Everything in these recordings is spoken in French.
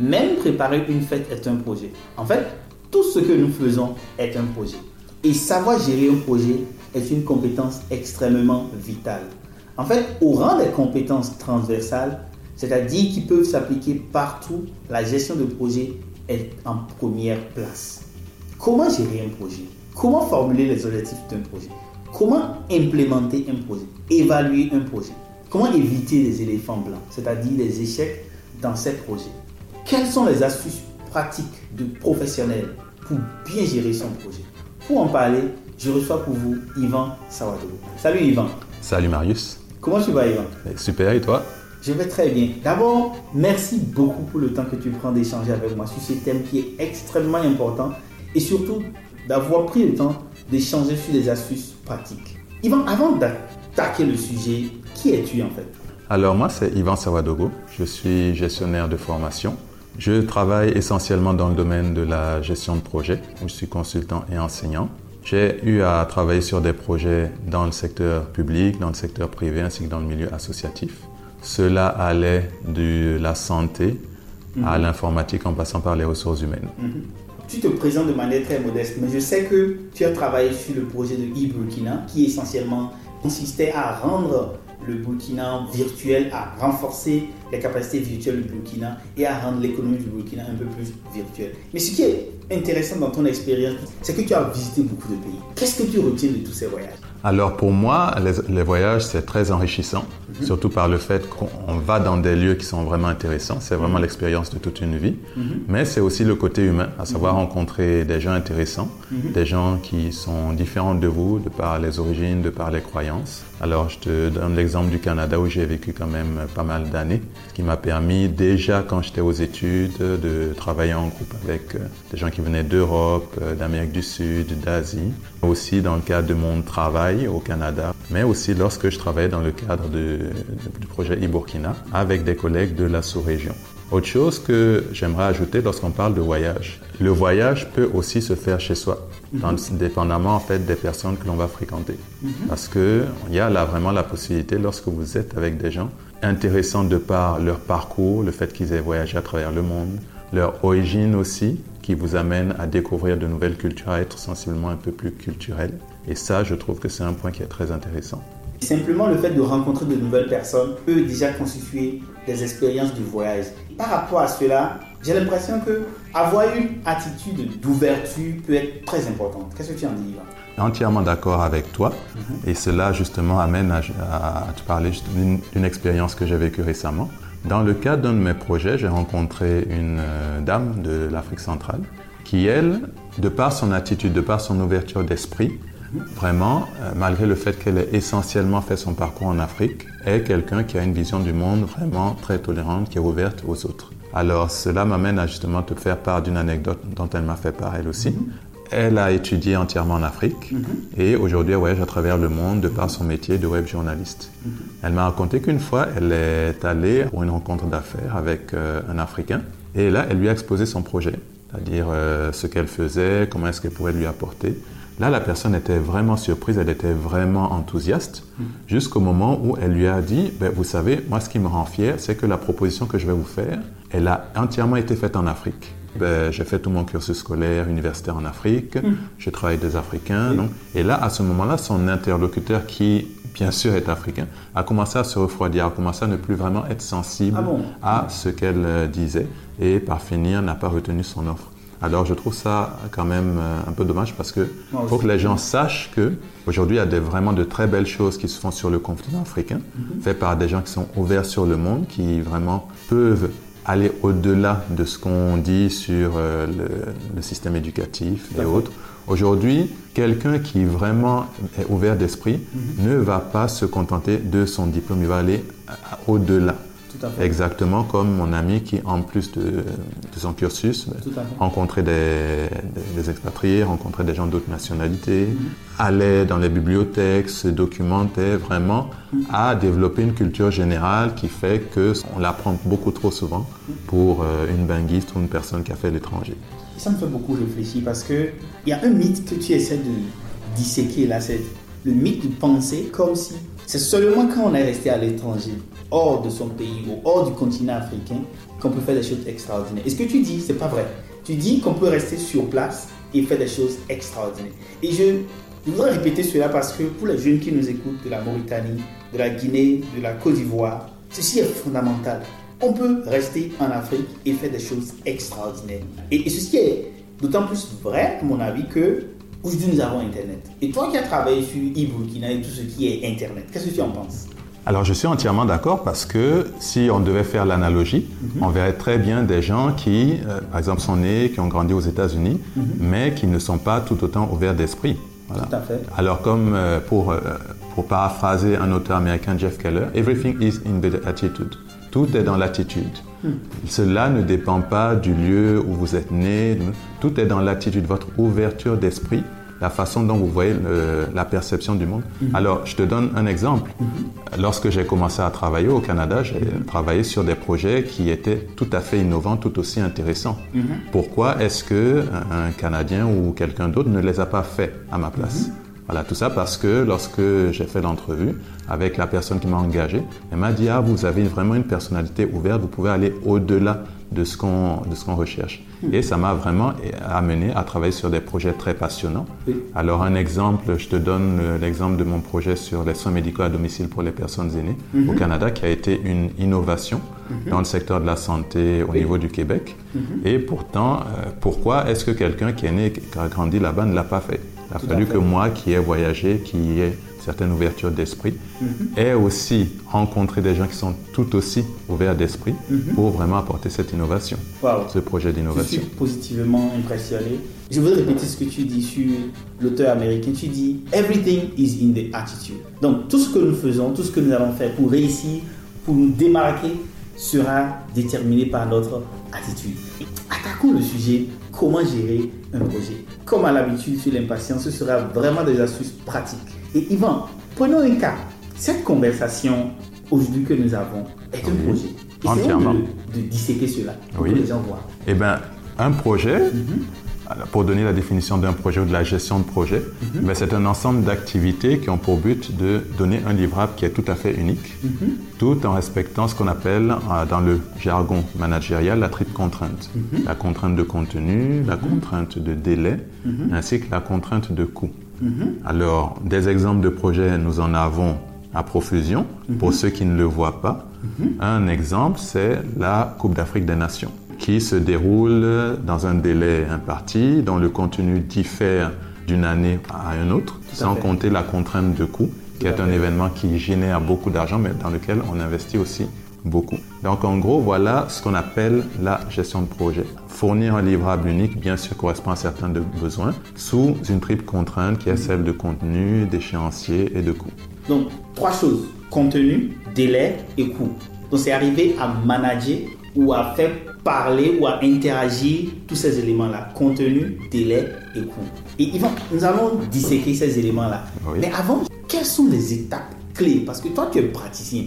même préparer une fête est un projet. En fait, tout ce que nous faisons est un projet. Et savoir gérer un projet est une compétence extrêmement vitale. En fait, au rang des compétences transversales, c'est-à-dire qui peuvent s'appliquer partout, la gestion de projet est en première place. Comment gérer un projet? Comment formuler les objectifs d'un projet? Comment implémenter un projet? Évaluer un projet? Comment éviter les éléphants blancs, c'est-à-dire les échecs dans ces projets? Quelles sont les astuces pratiques de professionnels pour bien gérer son projet? Pour en parler, je reçois pour vous Yvan Sawadogo. Salut Yvan. Salut Marius. Comment tu vas Yvan? Eh, Super, et toi? Je vais très bien. D'abord, merci beaucoup pour le temps que tu prends d'échanger avec moi sur ce thème qui est extrêmement important et surtout d'avoir pris le temps d'échanger sur des astuces pratiques. Yvan, avant d'attaquer le sujet, qui es-tu en fait? Alors moi, c'est Yvan Sawadogo. Je suis gestionnaire de formation je travaille essentiellement dans le domaine de la gestion de projet, où je suis consultant et enseignant. J'ai eu à travailler sur des projets dans le secteur public, dans le secteur privé ainsi que dans le milieu associatif. Cela allait de la santé à mhm. l'informatique en passant par les ressources humaines. Mhm. Tu te présentes de manière très modeste, mais je sais que tu as travaillé sur le projet de e-Burkina qui essentiellement consistait à rendre le Burkina virtuel, à renforcer les capacités virtuelles du Burkina et à rendre l'économie du Burkina un peu plus virtuelle. Mais ce qui est intéressant dans ton expérience, c'est que tu as visité beaucoup de pays. Qu'est-ce que tu retiens de tous ces voyages? Alors pour moi, les, voyages, c'est très enrichissant, mhm. surtout par le fait qu'on va dans des lieux qui sont vraiment intéressants. C'est vraiment mhm. l'expérience de toute une vie. Mhm. Mais c'est aussi le côté humain, à savoir rencontrer des gens intéressants, des gens qui sont différents de vous, de par les origines, de par les croyances. Alors je te donne l'exemple du Canada où j'ai vécu quand même pas mal d'années, ce qui m'a permis déjà quand j'étais aux études de travailler en groupe avec euh, des gens qui venaient d'Europe, euh, d'Amérique du Sud, d'Asie, aussi dans le cadre de mon travail au Canada, mais aussi lorsque je travaillais dans le cadre du projet e-Burkina avec des collègues de la sous-région. Autre chose que j'aimerais ajouter lorsqu'on parle de voyage, le voyage peut aussi se faire chez soi, mhm. dépendamment en fait des personnes que l'on va fréquenter. Mhm. Parce qu'il y a là vraiment la possibilité, lorsque vous êtes avec des gens intéressants de par leur parcours, le fait qu'ils aient voyagé à travers le monde, leur origine aussi, qui vous amène à découvrir de nouvelles cultures, à être sensiblement un peu plus culturel. Et ça, je trouve que c'est un point qui est très intéressant. Simplement le fait de rencontrer de nouvelles personnes peut déjà constituer des expériences de voyage. Par rapport à cela, j'ai l'impression que avoir une attitude d'ouverture peut être très importante. Qu'est-ce que tu en dis, Entièrement d'accord avec toi. Mhm. Et cela, justement, amène à, te parler d'une expérience que j'ai vécue récemment. Dans le cadre d'un de mes projets, j'ai rencontré une euh, dame de l'Afrique centrale qui, elle, de par son attitude, de par son ouverture d'esprit, vraiment, euh, malgré le fait qu'elle ait essentiellement fait son parcours en Afrique, est quelqu'un qui a une vision du monde vraiment très tolérante, qui est ouverte aux autres. Alors cela m'amène à justement te faire part d'une anecdote dont elle m'a fait part elle aussi. Elle a étudié entièrement en Afrique mhm. et aujourd'hui elle voyage à travers le monde de par son métier de web journaliste. Mhm. Elle m'a raconté qu'une fois elle est allée pour une rencontre d'affaires avec euh, un Africain et là elle lui a exposé son projet, c'est-à-dire euh, ce qu'elle faisait, comment est-ce qu'elle pourrait lui apporter. Là la personne était vraiment surprise, elle était vraiment enthousiaste mhm. jusqu'au moment où elle lui a dit, ben, vous savez, moi ce qui me rend fier, c'est que la proposition que je vais vous faire, elle a entièrement été faite en Afrique. Ben, j'ai fait tout mon cursus scolaire universitaire en Afrique, mm. j'ai travaillé avec des Africains. Donc, et là, à ce moment-là, son interlocuteur, qui bien sûr est africain, a commencé à se refroidir, a commencé à ne plus vraiment être sensible ah à ce qu'elle euh, disait et par finir n'a pas retenu son offre. Alors je trouve ça quand même euh, un peu dommage parce que faut que les gens sachent que aujourd'hui il y a des, vraiment de très belles choses qui se font sur le continent africain, mm-hmm. faites par des gens qui sont ouverts sur le monde, qui vraiment peuvent aller au-delà de ce qu'on dit sur euh, le, système éducatif et autres. Aujourd'hui, quelqu'un qui vraiment est ouvert d'esprit mhm. ne va pas se contenter de son diplôme, il va aller au-delà. Exactement comme mon ami qui, en plus de, son cursus, rencontrait des, expatriés, rencontrait des gens d'autres nationalités, mhm. allait dans les bibliothèques, se documentait vraiment, mhm. à développer une culture générale qui fait qu'on l'apprend beaucoup trop souvent pour euh, une binguiste ou une personne qui a fait l'étranger. Ça me fait beaucoup réfléchir parce qu'il y a un mythe que tu essaies de disséquer là, c'est le mythe de penser comme si c'est seulement quand on est resté à l'étranger hors de son pays ou hors du continent africain qu'on peut faire des choses extraordinaires. Et ce que tu dis, c'est pas vrai. Tu dis qu'on peut rester sur place et faire des choses extraordinaires. Et je, voudrais répéter cela parce que pour les jeunes qui nous écoutent de la Mauritanie, de la Guinée, de la Côte d'Ivoire, ceci est fondamental. On peut rester en Afrique et faire des choses extraordinaires. Et, ceci est d'autant plus vrai, à mon avis, que aujourd'hui nous avons Internet. Et toi qui as travaillé sur e-Burkina et tout ce qui est Internet, qu'est-ce que tu en penses? Alors je suis entièrement d'accord parce que si on devait faire l'analogie, mhm. on verrait très bien des gens qui, euh, par exemple, sont nés, qui ont grandi aux États-Unis, mhm. mais qui ne sont pas tout autant ouverts d'esprit. Tout à fait. Alors comme euh, pour, euh, pour paraphraser un auteur américain, Jeff Keller, Everything is in the attitude. Tout est dans l'attitude. Hmm. Cela ne dépend pas du lieu où vous êtes né. Tout est dans l'attitude, votre ouverture d'esprit la façon dont vous voyez la perception du monde. Mhm. Alors, je te donne un exemple. Mhm. Lorsque j'ai commencé à travailler au Canada, j'ai mhm. travaillé sur des projets qui étaient tout à fait innovants, tout aussi intéressants. Pourquoi est-ce que un Canadien ou quelqu'un d'autre ne les a pas faits à ma place voilà, tout ça parce que lorsque j'ai fait l'entrevue avec la personne qui m'a engagé, elle m'a dit, ah, vous avez vraiment une personnalité ouverte, vous pouvez aller au-delà de ce qu'on recherche. Et ça m'a vraiment amené à travailler sur des projets très passionnants. Alors un exemple, je te donne l'exemple de mon projet sur les soins médicaux à domicile pour les personnes aînées au mhm. Canada, qui a été une innovation mhm. dans le secteur de la santé au niveau du Québec. Mhm. Et pourtant, euh, pourquoi est-ce que quelqu'un qui est né, qui a grandi là-bas ne l'a pas fait? Il a fallu que moi, qui ai voyagé, qui ai certaine ouverture d'esprit, mhm. et aussi rencontrer des gens qui sont tout aussi ouverts d'esprit mhm. pour vraiment apporter cette innovation, ce projet d'innovation. Je suis positivement impressionné. Je veux répéter ce que tu dis sur l'auteur américain. Tu dis Everything is in the attitude. Donc tout ce que nous faisons, tout ce que nous allons faire pour réussir, pour nous démarquer, sera déterminé par notre attitude. Attaquons le sujet comment gérer un projet. Comme à l'habitude sur l'impatience, ce sera vraiment des astuces pratiques. Et Yvan, prenons un cas. Cette conversation aujourd'hui que nous avons est un projet. Entièrement. De, de disséquer cela pour que les gens voient. Eh bien, un projet, mhm. pour donner la définition d'un projet ou de la gestion de projet, mhm. ben, c'est un ensemble d'activités qui ont pour but de donner un livrable qui est tout à fait unique, mhm. tout en respectant ce qu'on appelle euh, dans le jargon managérial la triple contrainte. La contrainte de contenu, la contrainte de délai, ainsi que la contrainte de coût. Mhm. Alors, des exemples de projets, nous en avons à profusion pour mhm. ceux qui ne le voient pas. Mhm. Un exemple, c'est la Coupe d'Afrique des Nations qui se déroule dans un délai imparti, dont le contenu diffère d'une année à une autre, sans compter la contrainte de coût, qui est un événement qui génère beaucoup d'argent, mais dans lequel on investit aussi beaucoup. Donc en gros, voilà ce qu'on appelle la gestion de projet. Fournir un livrable unique, bien sûr, correspond à certains de besoins, sous une triple contrainte qui est celle de contenu, d'échéancier et de coût. Donc, trois choses, contenu, délai et coût. Donc c'est arriver à manager ou à faire parler ou à interagir tous ces éléments-là, contenu, délai et coût. Et Yvan, nous allons disséquer ces éléments-là. Mais avant, quelles sont les étapes clés? Parce que toi, tu es praticien.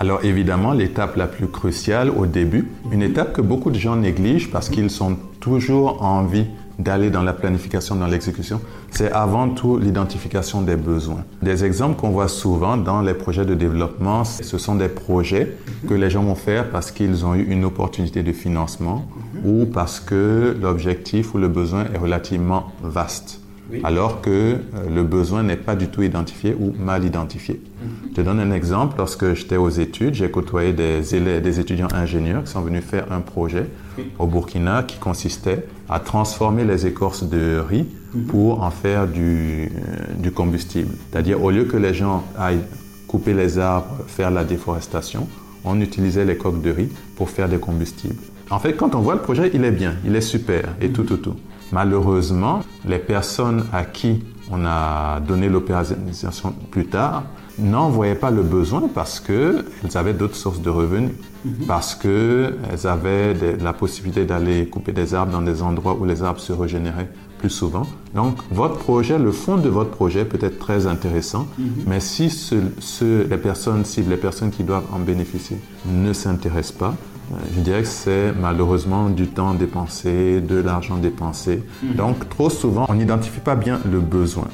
Alors évidemment, l'étape la plus cruciale au début, une étape que beaucoup de gens négligent parce qu'ils sont toujours envie d'aller dans la planification, dans l'exécution, c'est avant tout l'identification des besoins. Des exemples qu'on voit souvent dans les projets de développement, ce sont des projets que les gens vont faire parce qu'ils ont eu une opportunité de financement ou parce que l'objectif ou le besoin est relativement vaste alors que euh, le besoin n'est pas du tout identifié ou mal identifié. Mhm. Je te donne un exemple. Lorsque j'étais aux études, j'ai côtoyé des, élèves, des étudiants ingénieurs qui sont venus faire un projet au Burkina qui consistait à transformer les écorces de riz mhm. pour en faire du, euh, du combustible. C'est-à-dire, au lieu que les gens aillent couper les arbres, faire la déforestation, on utilisait les coques de riz pour faire des combustibles. En fait, quand on voit le projet, il est bien, il est super et tout, tout, tout. Malheureusement, les personnes à qui on a donné l'opérationnalisation plus tard n'en voyaient pas le besoin parce qu'elles avaient d'autres sources de revenus, mhm. parce qu'elles avaient la possibilité d'aller couper des arbres dans des endroits où les arbres se régénéraient plus souvent. Donc, votre projet, le fond de votre projet peut être très intéressant, mhm. mais si les personnes cibles, les personnes qui doivent en bénéficier ne s'intéressent pas, je dirais que c'est malheureusement du temps dépensé, de l'argent dépensé. Mhm. Donc, trop souvent, on n'identifie pas bien le besoin.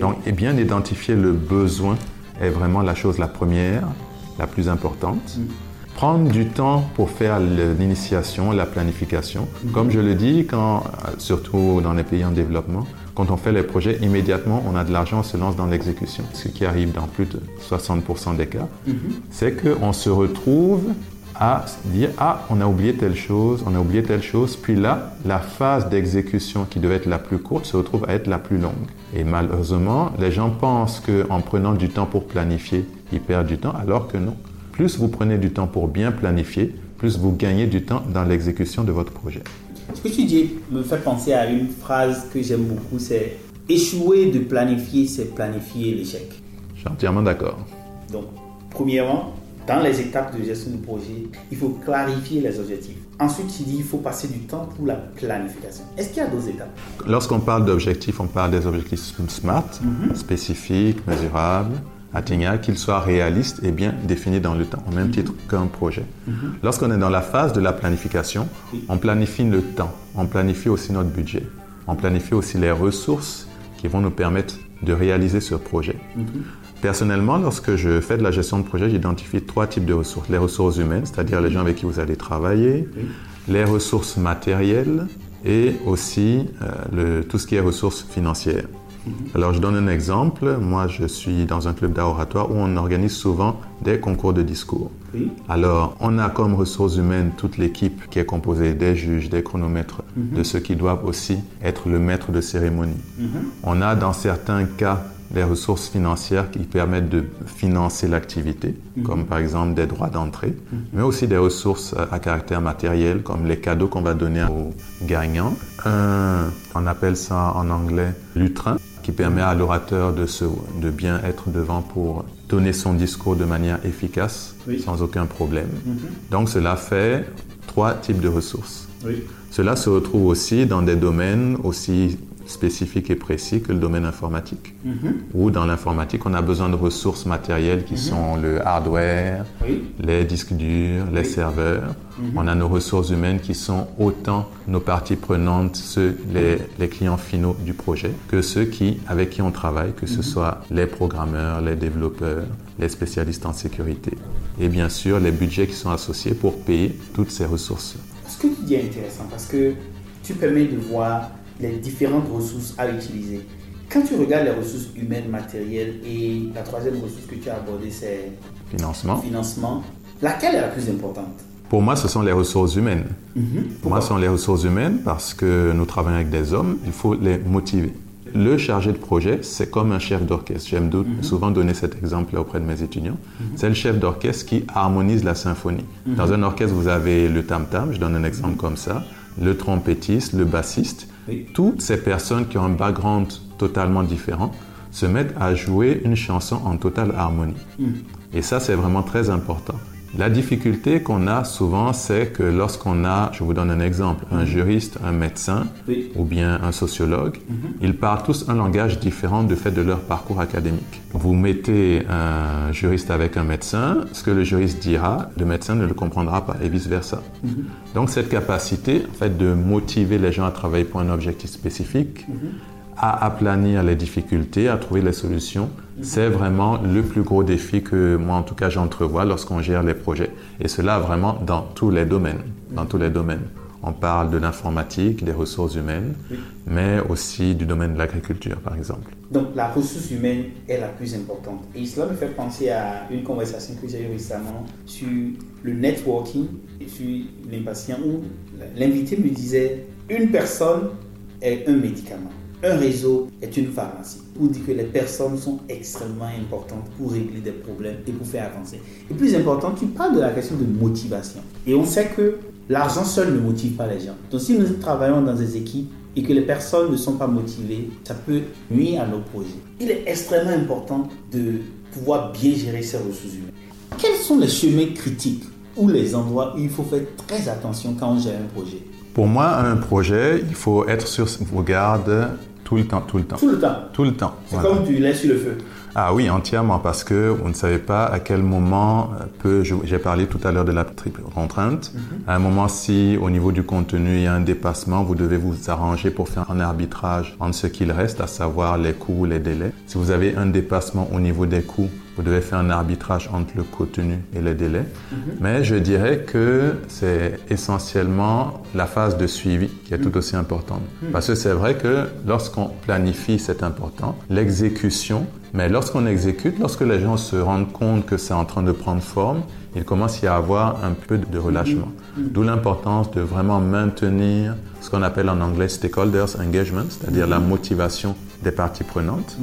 Donc, et bien identifier le besoin est vraiment la chose la première, la plus importante. Mhm. Prendre du temps pour faire l'initiation, la planification. Mhm. Comme je le dis, quand, surtout dans les pays en développement, quand on fait les projets, immédiatement, on a de l'argent, on se lance dans l'exécution. Ce qui arrive dans plus de 60% des cas, c'est qu'on se retrouve à dire ah on a oublié telle chose, on a oublié telle chose, puis là la phase d'exécution qui devait être la plus courte se retrouve à être la plus longue. Et malheureusement, les gens pensent qu'en prenant du temps pour planifier, ils perdent du temps, alors que non. Plus vous prenez du temps pour bien planifier, plus vous gagnez du temps dans l'exécution de votre projet. Ce que tu dis me fait penser à une phrase que j'aime beaucoup, c'est échouer de planifier, c'est planifier l'échec. Je suis entièrement d'accord. Donc, premièrement, dans les étapes de gestion du projet, il faut clarifier les objectifs. Ensuite, tu dis qu'il faut passer du temps pour la planification. Est-ce qu'il y a d'autres étapes? Lorsqu'on parle d'objectifs, on parle des objectifs SMART, mhm. spécifiques, mesurables, atteignables, qu'ils soient réalistes et bien définis dans le temps, au même mhm. titre qu'un projet. Mhm. Lorsqu'on est dans la phase de la planification, on planifie le temps, on planifie aussi notre budget, on planifie aussi les ressources qui vont nous permettre de réaliser ce projet. Personnellement, lorsque je fais de la gestion de projet, j'identifie trois types de ressources. Les ressources humaines, c'est-à-dire les gens avec qui vous allez travailler, les ressources matérielles et aussi euh, tout ce qui est ressources financières. Alors, je donne un exemple. Moi, je suis dans un club d'art oratoire où on organise souvent des concours de discours. Alors, on a comme ressources humaines toute l'équipe qui est composée des juges, des chronomètres, de ceux qui doivent aussi être le maître de cérémonie. Mhm. On a dans certains cas les ressources financières qui permettent de financer l'activité, mhm. comme par exemple des droits d'entrée, mhm. mais aussi des ressources à caractère matériel, comme les cadeaux qu'on va donner aux gagnants. Un, on appelle ça en anglais lutrin, qui permet à l'orateur de, de bien être devant pour donner son discours de manière efficace, sans aucun problème. Mhm. Donc cela fait trois types de ressources. Cela se retrouve aussi dans des domaines aussi spécifique et précis que le domaine informatique. Mhm. Ou dans l'informatique, on a besoin de ressources matérielles qui mhm. sont le hardware, les disques durs, les serveurs. Mhm. On a nos ressources humaines qui sont autant nos parties prenantes, ceux, les, les, clients finaux du projet, que ceux qui, avec qui on travaille, que ce soit les programmeurs, les développeurs, les spécialistes en sécurité. Et bien sûr, les budgets qui sont associés pour payer toutes ces ressources. Ce que tu dis est intéressant parce que tu permets de voir les différentes ressources à utiliser. Quand tu regardes les ressources humaines, matérielles et la troisième ressource que tu as abordée, c'est financement. financement, laquelle est la plus importante? Pour moi, ce sont les ressources humaines. Mhm. Pour moi, ce sont les ressources humaines parce que nous travaillons avec des hommes, il faut les motiver. Le chargé de projet, c'est comme un chef d'orchestre. J'aime mhm. souvent donner cet exemple auprès de mes étudiants. Mhm. C'est le chef d'orchestre qui harmonise la symphonie. Dans un orchestre, vous avez le tam-tam, je donne un exemple comme ça, le trompettiste, le bassiste. Toutes ces personnes qui ont un background totalement différent se mettent à jouer une chanson en totale harmonie. Hmm. Et ça, c'est vraiment très important. La difficulté qu'on a souvent, c'est que lorsqu'on a, je vous donne un exemple, un mhm. juriste, un médecin ou bien un sociologue, mhm. ils parlent tous un langage différent du fait de leur parcours académique. Vous mettez un juriste avec un médecin, ce que le juriste dira, le médecin ne le comprendra pas et vice-versa. Mhm. Donc cette capacité en fait, de motiver les gens à travailler pour un objectif spécifique, à aplanir les difficultés, à trouver les solutions, c'est vraiment le plus gros défi que moi, en tout cas, j'entrevois lorsqu'on gère les projets. Et cela vraiment dans tous les domaines. Dans tous les domaines. On parle de l'informatique, des ressources humaines, mais aussi du domaine de l'agriculture, par exemple. Donc, la ressource humaine est la plus importante. Et cela me fait penser à une conversation que j'ai eue récemment sur le networking et sur l'impatient où l'invité me disait une personne est un médicament un réseau est une pharmacie. Pour dire que les personnes sont extrêmement importantes pour régler des problèmes et pour faire avancer. Et plus important, tu parles de la question de motivation. Et on sait que l'argent seul ne motive pas les gens. Donc si nous travaillons dans des équipes et que les personnes ne sont pas motivées, ça peut nuire à nos projets. Il est extrêmement important de pouvoir bien gérer ces ressources humaines. Quels sont les chemins critiques ou les endroits où il faut faire très attention quand on gère un projet? Pour moi, un projet, il faut être sur vos gardes tout le temps, tout le temps. Tout le temps Tout le temps. C'est comme du lait sur le feu. Ah oui, entièrement, parce que vous ne savez pas à quel moment peut. J'ai parlé tout à l'heure de la triple contrainte. Mhm. À un moment, si au niveau du contenu il y a un dépassement, vous devez vous arranger pour faire un arbitrage entre ce qu'il reste, à savoir les coûts, les délais. Si vous avez un dépassement au niveau des coûts, vous devez faire un arbitrage entre le contenu et les délais. Mhm. Mais je dirais que c'est essentiellement la phase de suivi qui est tout aussi importante. Mhm. Parce que c'est vrai que lorsqu'on planifie, c'est important. L'exécution, mais lorsqu'on exécute, lorsque les gens se rendent compte que c'est en train de prendre forme, il commence à y avoir un peu de relâchement. D'où l'importance de vraiment maintenir ce qu'on appelle en anglais stakeholders engagement, c'est-à-dire la motivation des parties prenantes,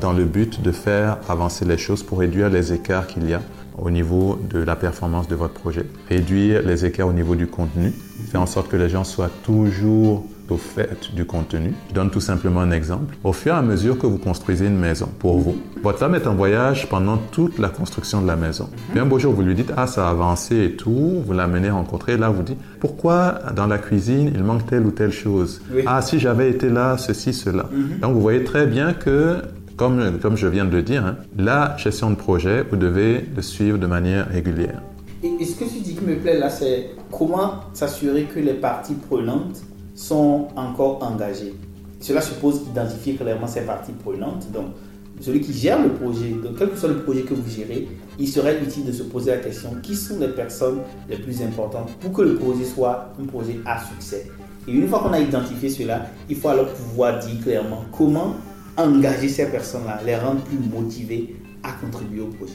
dans le but de faire avancer les choses pour réduire les écarts qu'il y a au niveau de la performance de votre projet, réduire les écarts au niveau du contenu, faire en sorte que les gens soient toujours au fait du contenu. Je donne tout simplement un exemple. Au fur et à mesure que vous construisez une maison pour vous, votre femme est en voyage pendant toute la construction de la maison. Puis un beau jour, vous lui dites, ah, ça a avancé et tout, vous l'amenez rencontrer, là, vous dites, pourquoi dans la cuisine, il manque telle ou telle chose? Oui. Ah, si j'avais été là, ceci, cela. Donc, vous voyez très bien que comme, comme je viens de le dire, hein, la gestion de projet, vous devez le suivre de manière régulière. Et, et ce que tu dis qui me plaît là, c'est comment s'assurer que les parties prenantes sont encore engagées. Cela suppose identifier clairement ces parties prenantes. Donc, celui qui gère le projet, donc quel que soit le projet que vous gérez, il serait utile de se poser la question qui sont les personnes les plus importantes pour que le projet soit un projet à succès? Et une fois qu'on a identifié cela, il faut alors pouvoir dire clairement comment engager ces personnes-là, les rendre plus motivées à contribuer au projet.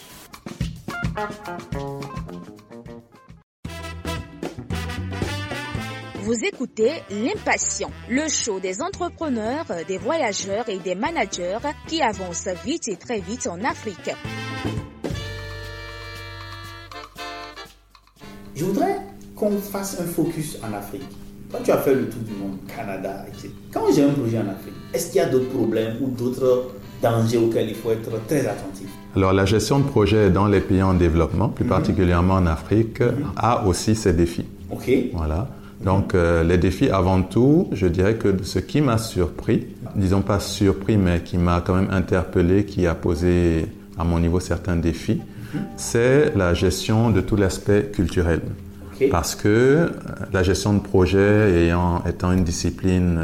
Vous écoutez L'Impatient, le show des entrepreneurs, des voyageurs et des managers qui avancent vite et très vite en Afrique. Je voudrais qu'on fasse un focus en Afrique. Quand tu as fait le tour du monde, Canada, etc. Quand j'ai un projet en Afrique, est-ce qu'il y a d'autres problèmes ou d'autres dangers auxquels il faut être très attentif? Alors la gestion de projet dans les pays en développement, plus particulièrement en Afrique, a aussi ses défis. Ok Voilà. Donc euh, les défis avant tout, je dirais que ce qui m'a surpris, disons pas surpris, mais qui m'a quand même interpellé, qui a posé à mon niveau certains défis, c'est la gestion de tout l'aspect culturel. Parce que euh, la gestion de projet ayant, étant une discipline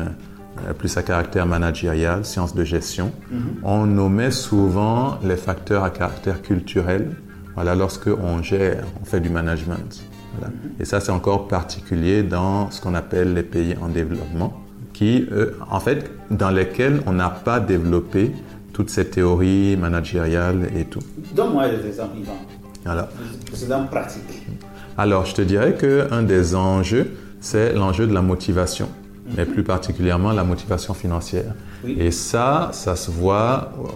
euh, plus à caractère managérial, sciences de gestion, on nommait souvent les facteurs à caractère culturel voilà, lorsque on gère, on fait du management. Voilà. Et ça, c'est encore particulier dans ce qu'on appelle les pays en développement, qui, euh, en fait, dans lesquels on n'a pas développé toutes ces théories managériales et tout. Donne-moi des exemples, Yvan. Voilà. Des exemples pratiques. Alors, je te dirais qu'un des enjeux, c'est l'enjeu de la motivation, mais plus particulièrement la motivation financière. Oui. Et ça, ça se voit euh,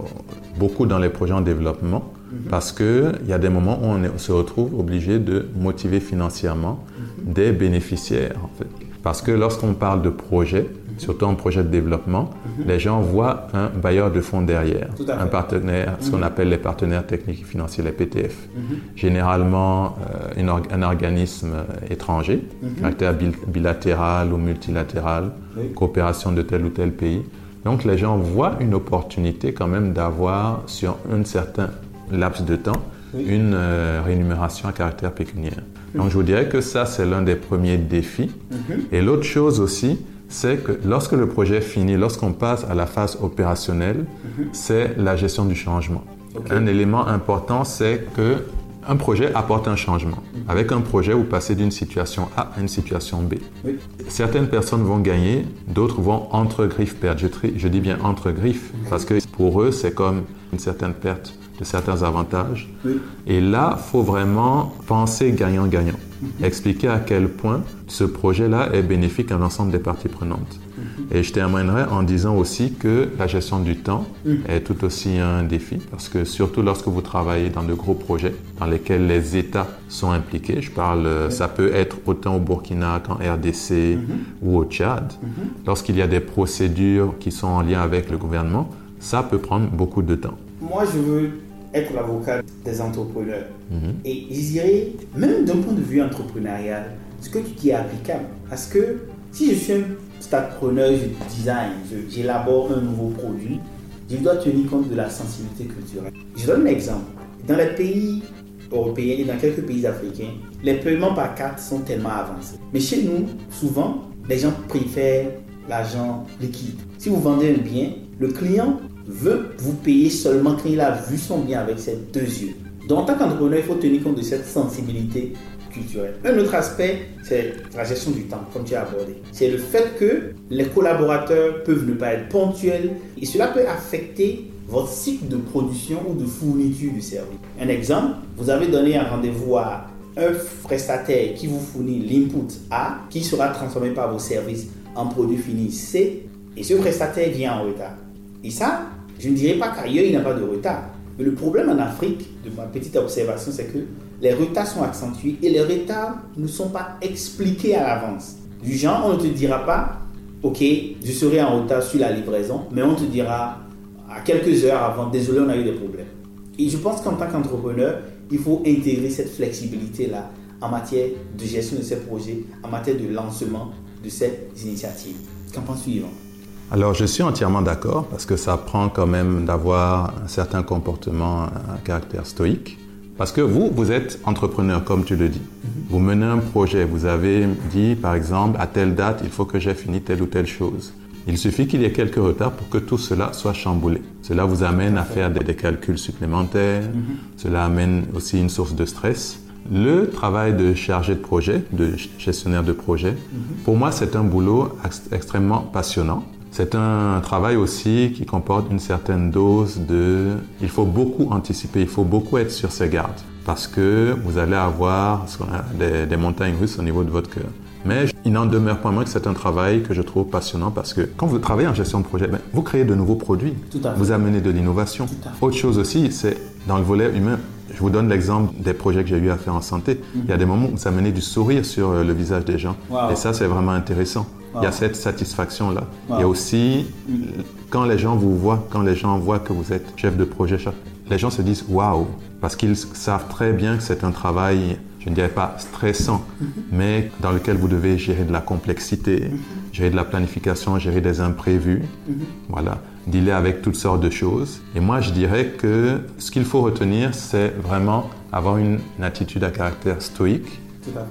beaucoup dans les projets en développement, parce qu'il y a des moments où on se retrouve obligé de motiver financièrement des bénéficiaires, en fait. Parce que lorsqu'on parle de projet, surtout en projet de développement, les gens voient un bailleur de fonds derrière, un partenaire, ce qu'on appelle les partenaires techniques et financiers, les PTF. Généralement, euh, une un organisme étranger, caractère bil- bilatéral ou multilatéral, Oui. coopération de tel ou tel pays. Donc les gens voient une opportunité quand même d'avoir sur un certain laps de temps une euh, rémunération à caractère pécuniaire. Donc je vous dirais que ça, c'est l'un des premiers défis. Et l'autre chose aussi, c'est que lorsque le projet est fini, lorsqu'on passe à la phase opérationnelle, c'est la gestion du changement. Un élément important, c'est que un projet apporte un changement. Avec un projet, vous passez d'une situation A à une situation B. Certaines personnes vont gagner, d'autres vont entre griffes perdre. Je, je dis bien entre griffes, parce que pour eux, c'est comme une certaine perte de certains avantages. Et là, il faut vraiment penser gagnant-gagnant. Mhm. Expliquer à quel point ce projet-là est bénéfique à l'ensemble des parties prenantes. Et je terminerai en disant aussi que la gestion du temps mm. est tout aussi un défi parce que surtout lorsque vous travaillez dans de gros projets dans lesquels les États sont impliqués, je parle, euh, ça peut être autant au Burkina qu'en RDC mm-hmm. ou au Tchad, lorsqu'il y a des procédures qui sont en lien avec le gouvernement, ça peut prendre beaucoup de temps. Moi, je veux être l'avocat des entrepreneurs. Mm-hmm. Et je dirais, même d'un point de vue entrepreneurial, ce que tu dis est applicable. Parce que si je suis un preneur, je design, j'élabore un nouveau produit, je dois tenir compte de la sensibilité culturelle. Je donne un exemple. Dans les pays européens et dans quelques pays africains, les paiements par carte sont tellement avancés. Mais chez nous, souvent, les gens préfèrent l'argent liquide. Si vous vendez un bien, le client veut vous payer seulement quand il a vu son bien avec ses deux yeux. Donc, en tant qu'entrepreneur, il faut tenir compte de cette sensibilité un autre aspect, c'est la gestion du temps, comme tu as abordé. C'est le fait que les collaborateurs peuvent ne pas être ponctuels et cela peut affecter votre cycle de production ou de fourniture du service. Un exemple, vous avez donné un rendez-vous à un prestataire qui vous fournit l'input A, qui sera transformé par vos services en produit fini C, et ce prestataire vient en retard. Et ça, je ne dirais pas qu'ailleurs il n'y a pas de retard. Mais le problème en Afrique, de ma petite observation, c'est que les retards sont accentués et les retards ne sont pas expliqués à l'avance. Du genre, on ne te dira pas, ok, je serai en retard sur la livraison, mais on te dira à quelques heures avant, désolé, on a eu des problèmes. Et je pense qu'en tant qu'entrepreneur, il faut intégrer cette flexibilité-là en matière de gestion de ces projets, en matière de lancement de ces initiatives. Qu'en penses-tu, Yvan? Alors je suis entièrement d'accord parce que ça prend quand même d'avoir un certain comportement à caractère stoïque. Parce que vous, vous êtes entrepreneur, comme tu le dis. Vous menez un projet, vous avez dit, par exemple, à telle date, il faut que j'ai fini telle ou telle chose. Il suffit qu'il y ait quelques retards pour que tout cela soit chamboulé. Cela vous amène à faire des, calculs supplémentaires, cela amène aussi une source de stress. Le travail de chargé de projet, de gestionnaire de projet, pour moi, c'est un boulot extrêmement passionnant c'est un travail aussi qui comporte une certaine dose de... Il faut beaucoup anticiper, il faut beaucoup être sur ses gardes parce que vous allez avoir des, des montagnes russes au niveau de votre cœur. Mais il n'en demeure pas moins que c'est un travail que je trouve passionnant parce que quand vous travaillez en gestion de projet, ben, vous créez de nouveaux produits, vous amenez de l'innovation. Autre chose aussi, c'est dans le volet humain. Je vous donne l'exemple des projets que j'ai eu à faire en santé. Il y a des moments où vous amenez du sourire sur le visage des gens. Et ça, c'est vraiment intéressant. Il y a cette satisfaction-là. Il y a aussi, quand les gens vous voient, quand les gens voient que vous êtes chef de projet, les gens se disent waouh, parce qu'ils savent très bien que c'est un travail, je ne dirais pas stressant, mm-hmm. mais dans lequel vous devez gérer de la complexité, mm-hmm. gérer de la planification, gérer des imprévus, mm-hmm. voilà, dealer avec toutes sortes de choses. Et moi, je dirais que ce qu'il faut retenir, c'est vraiment avoir une attitude à caractère stoïque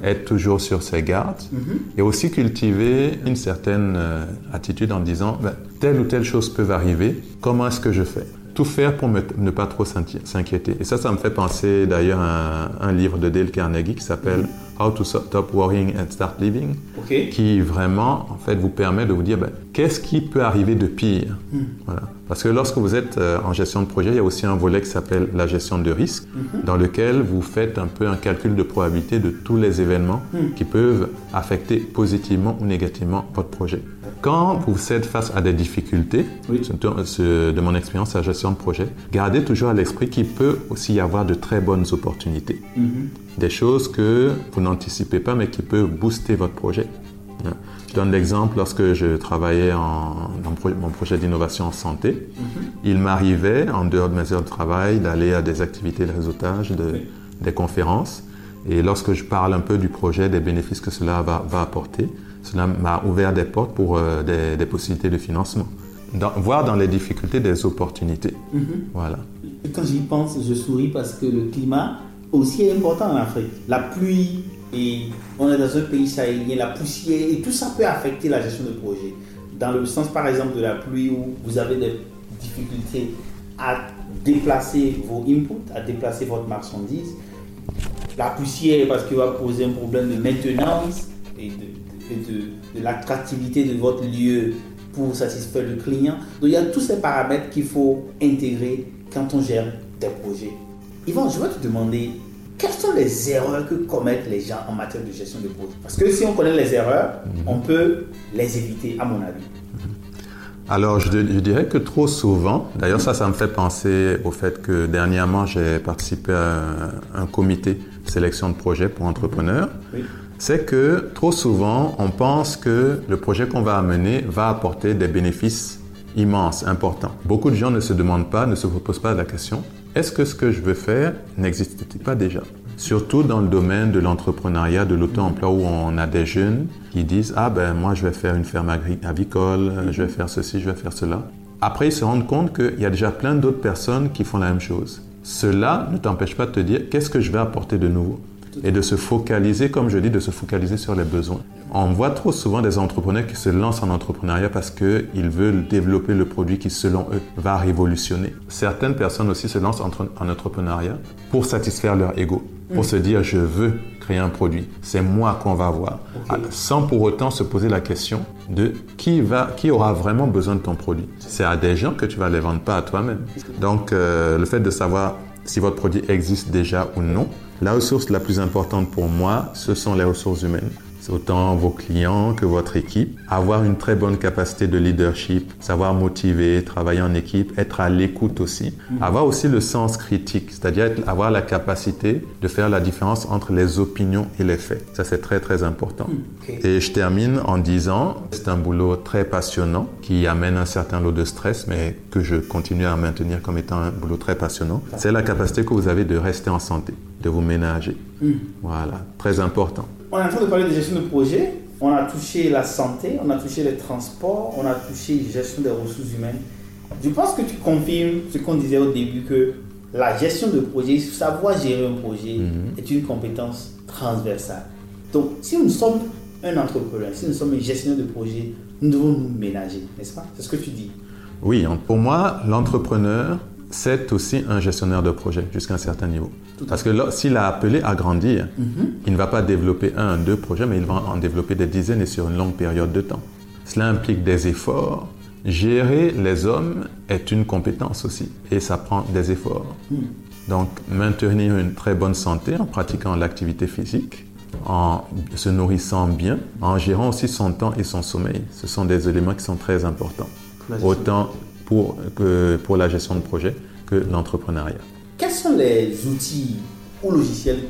être toujours sur ses gardes mhm. et aussi cultiver une certaine euh, attitude en disant ben, telle ou telle chose peut arriver, comment est-ce que je fais? Tout faire pour ne pas trop s'inquiéter. Et ça, ça me fait penser d'ailleurs à un, livre de Dale Carnegie qui s'appelle How to Stop Worrying and Start Living, qui vraiment, en fait, vous permet de vous dire ben, qu'est-ce qui peut arriver de pire? Hmm. Voilà. Parce que lorsque vous êtes euh, en gestion de projet, il y a aussi un volet qui s'appelle la gestion de risque, mhm. dans lequel vous faites un peu un calcul de probabilité de tous les événements hmm. qui peuvent affecter positivement ou négativement votre projet. Quand vous êtes face à des difficultés, de mon expérience à gestion de projet, gardez toujours à l'esprit qu'il peut aussi y avoir de très bonnes opportunités. Mhm. Des choses que vous n'anticipez pas mais qui peuvent booster votre projet. Hein. Je donne l'exemple lorsque je travaillais en, dans mon projet d'innovation en santé. Mhm. Il m'arrivait, en dehors de mes heures de travail, d'aller à des activités de réseautage, des conférences. Et lorsque je parle un peu du projet, des bénéfices que cela va, apporter, cela m'a ouvert des portes pour euh, des, possibilités de financement. voir dans les difficultés des opportunités. Mhm. Voilà. Quand j'y pense, je souris parce que le climat aussi est important en Afrique. La pluie, et on est dans un pays sahélien, la poussière, et tout ça peut affecter la gestion de projet. Dans le sens, par exemple, de la pluie où vous avez des difficultés à déplacer vos inputs, à déplacer votre marchandise. La poussière, parce qu'il va poser un problème de maintenance et de, de, de l'attractivité de votre lieu pour satisfaire le client. Donc il y a tous ces paramètres qu'il faut intégrer quand on gère des projets. Yvan, je vais te demander, quelles sont les erreurs que commettent les gens en matière de gestion de projet? Parce que si on connaît les erreurs, mhm. on peut les éviter, à mon avis. Alors, je, dirais que trop souvent, d'ailleurs ça, ça me fait penser au fait que dernièrement, j'ai participé à un, comité sélection de projets pour entrepreneurs. C'est que trop souvent, on pense que le projet qu'on va amener va apporter des bénéfices immenses, importants. Beaucoup de gens ne se demandent pas, ne se posent pas la question, est-ce que ce que je veux faire n'existe-t-il pas déjà? Surtout dans le domaine de l'entrepreneuriat, de l'auto-emploi où on a des jeunes qui disent Ah ben moi je vais faire une ferme avicole, je vais faire ceci, je vais faire cela. Après ils se rendent compte qu'il y a déjà plein d'autres personnes qui font la même chose. Cela ne t'empêche pas de te dire qu'est-ce que je vais apporter de nouveau? Et de se focaliser, comme je dis, de se focaliser sur les besoins. On voit trop souvent des entrepreneurs qui se lancent en entrepreneuriat parce qu'ils veulent développer le produit qui, selon eux, va révolutionner. Certaines personnes aussi se lancent en entrepreneuriat pour satisfaire leur ego, pour se dire je veux créer un produit, c'est moi qu'on va voir, sans pour autant se poser la question de qui va, qui aura vraiment besoin de ton produit. C'est à des gens que tu vas les vendre, pas à toi-même. Donc euh, le fait de savoir si votre produit existe déjà ou non, la ressource la plus importante pour moi, ce sont les ressources humaines autant vos clients que votre équipe. Avoir une très bonne capacité de leadership, savoir motiver, travailler en équipe, être à l'écoute aussi. Mm. Avoir aussi le sens critique, c'est-à-dire avoir la capacité de faire la différence entre les opinions et les faits. Ça, c'est très, très important. Mm. Et je termine en disant, c'est un boulot très passionnant qui amène un certain lot de stress, mais que je continue à maintenir comme étant un boulot très passionnant. C'est la capacité que vous avez de rester en santé, de vous ménager. Mm. Voilà, très important. On est en train de parler de gestion de projet. On a touché la santé, on a touché les transports, on a touché la gestion des ressources humaines. Je pense que tu confirmes ce qu'on disait au début que la gestion de projet, savoir gérer un projet mhm. est une compétence transversale. Donc, si nous sommes un entrepreneur, si nous sommes un gestionnaire de projet, nous devons nous ménager, n'est-ce pas? C'est ce que tu dis. Oui, pour moi, l'entrepreneur, c'est aussi un gestionnaire de projet jusqu'à un certain niveau. Parce que s'il a appelé à grandir, mhm. il ne va pas développer un, deux projets, mais il va en développer des dizaines et sur une longue période de temps. Cela implique des efforts. Gérer les hommes est une compétence aussi et ça prend des efforts. Mhm. Donc maintenir une très bonne santé en pratiquant l'activité physique, en se nourrissant bien, en gérant aussi son temps et son sommeil. Ce sont des éléments qui sont très importants. Autant pour, pour la gestion de projet que l'entrepreneuriat. Quels sont les outils ou logiciels,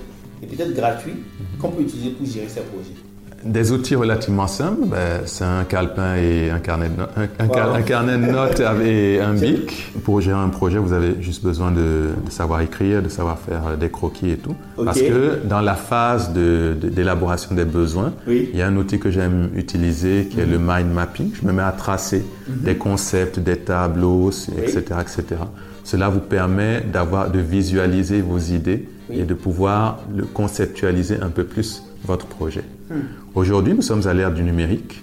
et peut-être gratuits, qu'on peut utiliser pour gérer ces projets? Des outils relativement simples, ben, c'est un calepin et un carnet de, notes, un, carnet de notes et un bic. Pour gérer un projet, vous avez juste besoin de, savoir écrire, de savoir faire des croquis et tout. Parce que dans la phase d'élaboration des besoins, il y a un outil que j'aime utiliser qui est le mhm. mind mapping. Je me mets à tracer mhm. des concepts, des tableaux, etc., etc. Cela vous permet d'avoir, de visualiser vos idées et de pouvoir le conceptualiser un peu plus votre projet. Hmm. Aujourd'hui, nous sommes à l'ère du numérique.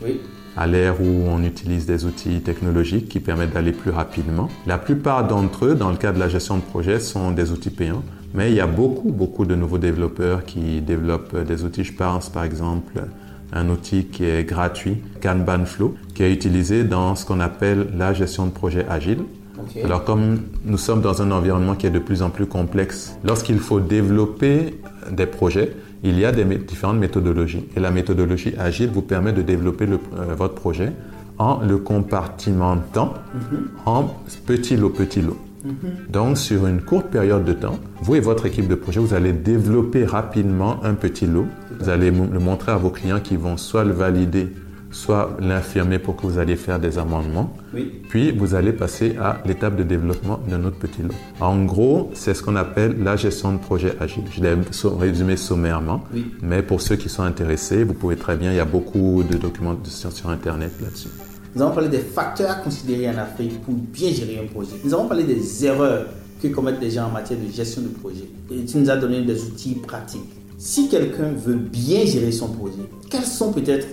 à l'ère où on utilise des outils technologiques qui permettent d'aller plus rapidement. La plupart d'entre eux, dans le cas de la gestion de projet, sont des outils payants, mais il y a beaucoup, beaucoup de nouveaux développeurs qui développent des outils. Je pense par exemple un outil qui est gratuit, Kanban Flow, qui est utilisé dans ce qu'on appelle la gestion de projet agile. Alors comme nous sommes dans un environnement qui est de plus en plus complexe, lorsqu'il faut développer des projets, il y a des différentes méthodologies. Et la méthodologie agile vous permet de développer euh, votre projet en le compartimentant mhm. en petits lots, petits lots. Mhm. Donc, sur une courte période de temps, vous et votre équipe de projet, vous allez développer rapidement un petit lot. Vous allez le montrer à vos clients qui vont soit le valider soit l'infirmer pour que vous alliez faire des amendements. Puis vous allez passer à l'étape de développement d'un autre petit lot. En gros, c'est ce qu'on appelle la gestion de projet agile. Je l'ai résumé sommairement, mais pour ceux qui sont intéressés, vous pouvez très bien, il y a beaucoup de documents sur Internet là-dessus. Nous avons parlé des facteurs à considérer en Afrique pour bien gérer un projet. Nous avons parlé des erreurs que commettent les gens en matière de gestion de projet. Et tu nous as donné des outils pratiques. Si quelqu'un veut bien gérer son projet, quels sont peut-être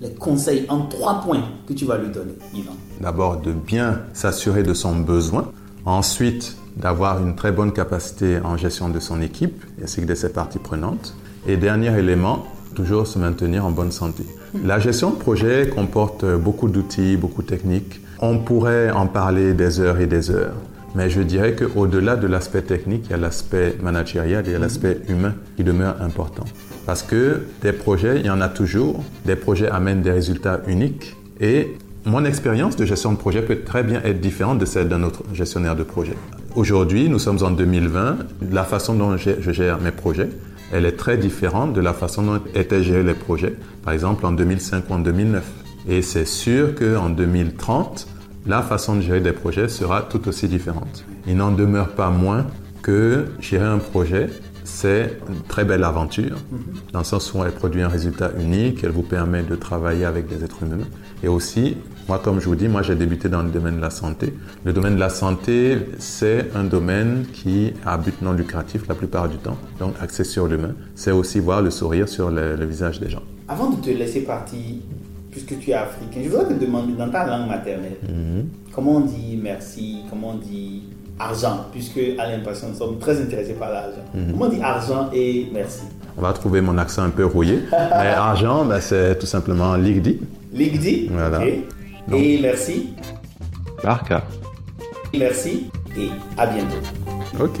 les conseils en trois points que tu vas lui donner, Yvan D'abord, de bien s'assurer de son besoin. Ensuite, d'avoir une très bonne capacité en gestion de son équipe ainsi que de ses parties prenantes. Et dernier élément, toujours se maintenir en bonne santé. La gestion de projet comporte beaucoup d'outils, beaucoup de techniques. On pourrait en parler des heures et des heures. Mais je dirais qu'au-delà de l'aspect technique, il y a l'aspect managérial, il y a l'aspect humain qui demeure important. Parce que des projets, il y en a toujours. Des projets amènent des résultats uniques. Et mon expérience de gestion de projet peut très bien être différente de celle d'un autre gestionnaire de projet. Aujourd'hui, nous sommes en 2020. La façon dont je gère mes projets, elle est très différente de la façon dont étaient gérés les projets, par exemple en 2005 ou en 2009. Et c'est sûr qu'en 2030, la façon de gérer des projets sera tout aussi différente. Il n'en demeure pas moins que gérer un projet, c'est une très belle aventure, dans le sens où elle produit un résultat unique, elle vous permet de travailler avec des êtres humains. Et aussi, moi, comme je vous dis, moi j'ai débuté dans le domaine de la santé. Le domaine de la santé, c'est un domaine qui a but non lucratif la plupart du temps, donc axé sur l'humain. C'est aussi voir le sourire sur le, visage des gens. Avant de te laisser partir, puisque tu es africain, je voudrais te demander dans ta langue maternelle, mhm. comment on dit merci, comment on dit argent, puisque à l'impression nous sommes très intéressés par l'argent. Mhm. Comment on dit argent et merci? On va trouver mon accent un peu rouillé, mais argent, ben, c'est tout simplement ligdi. Ligdi Voilà. Et merci? Barca. Merci et à bientôt. Ok.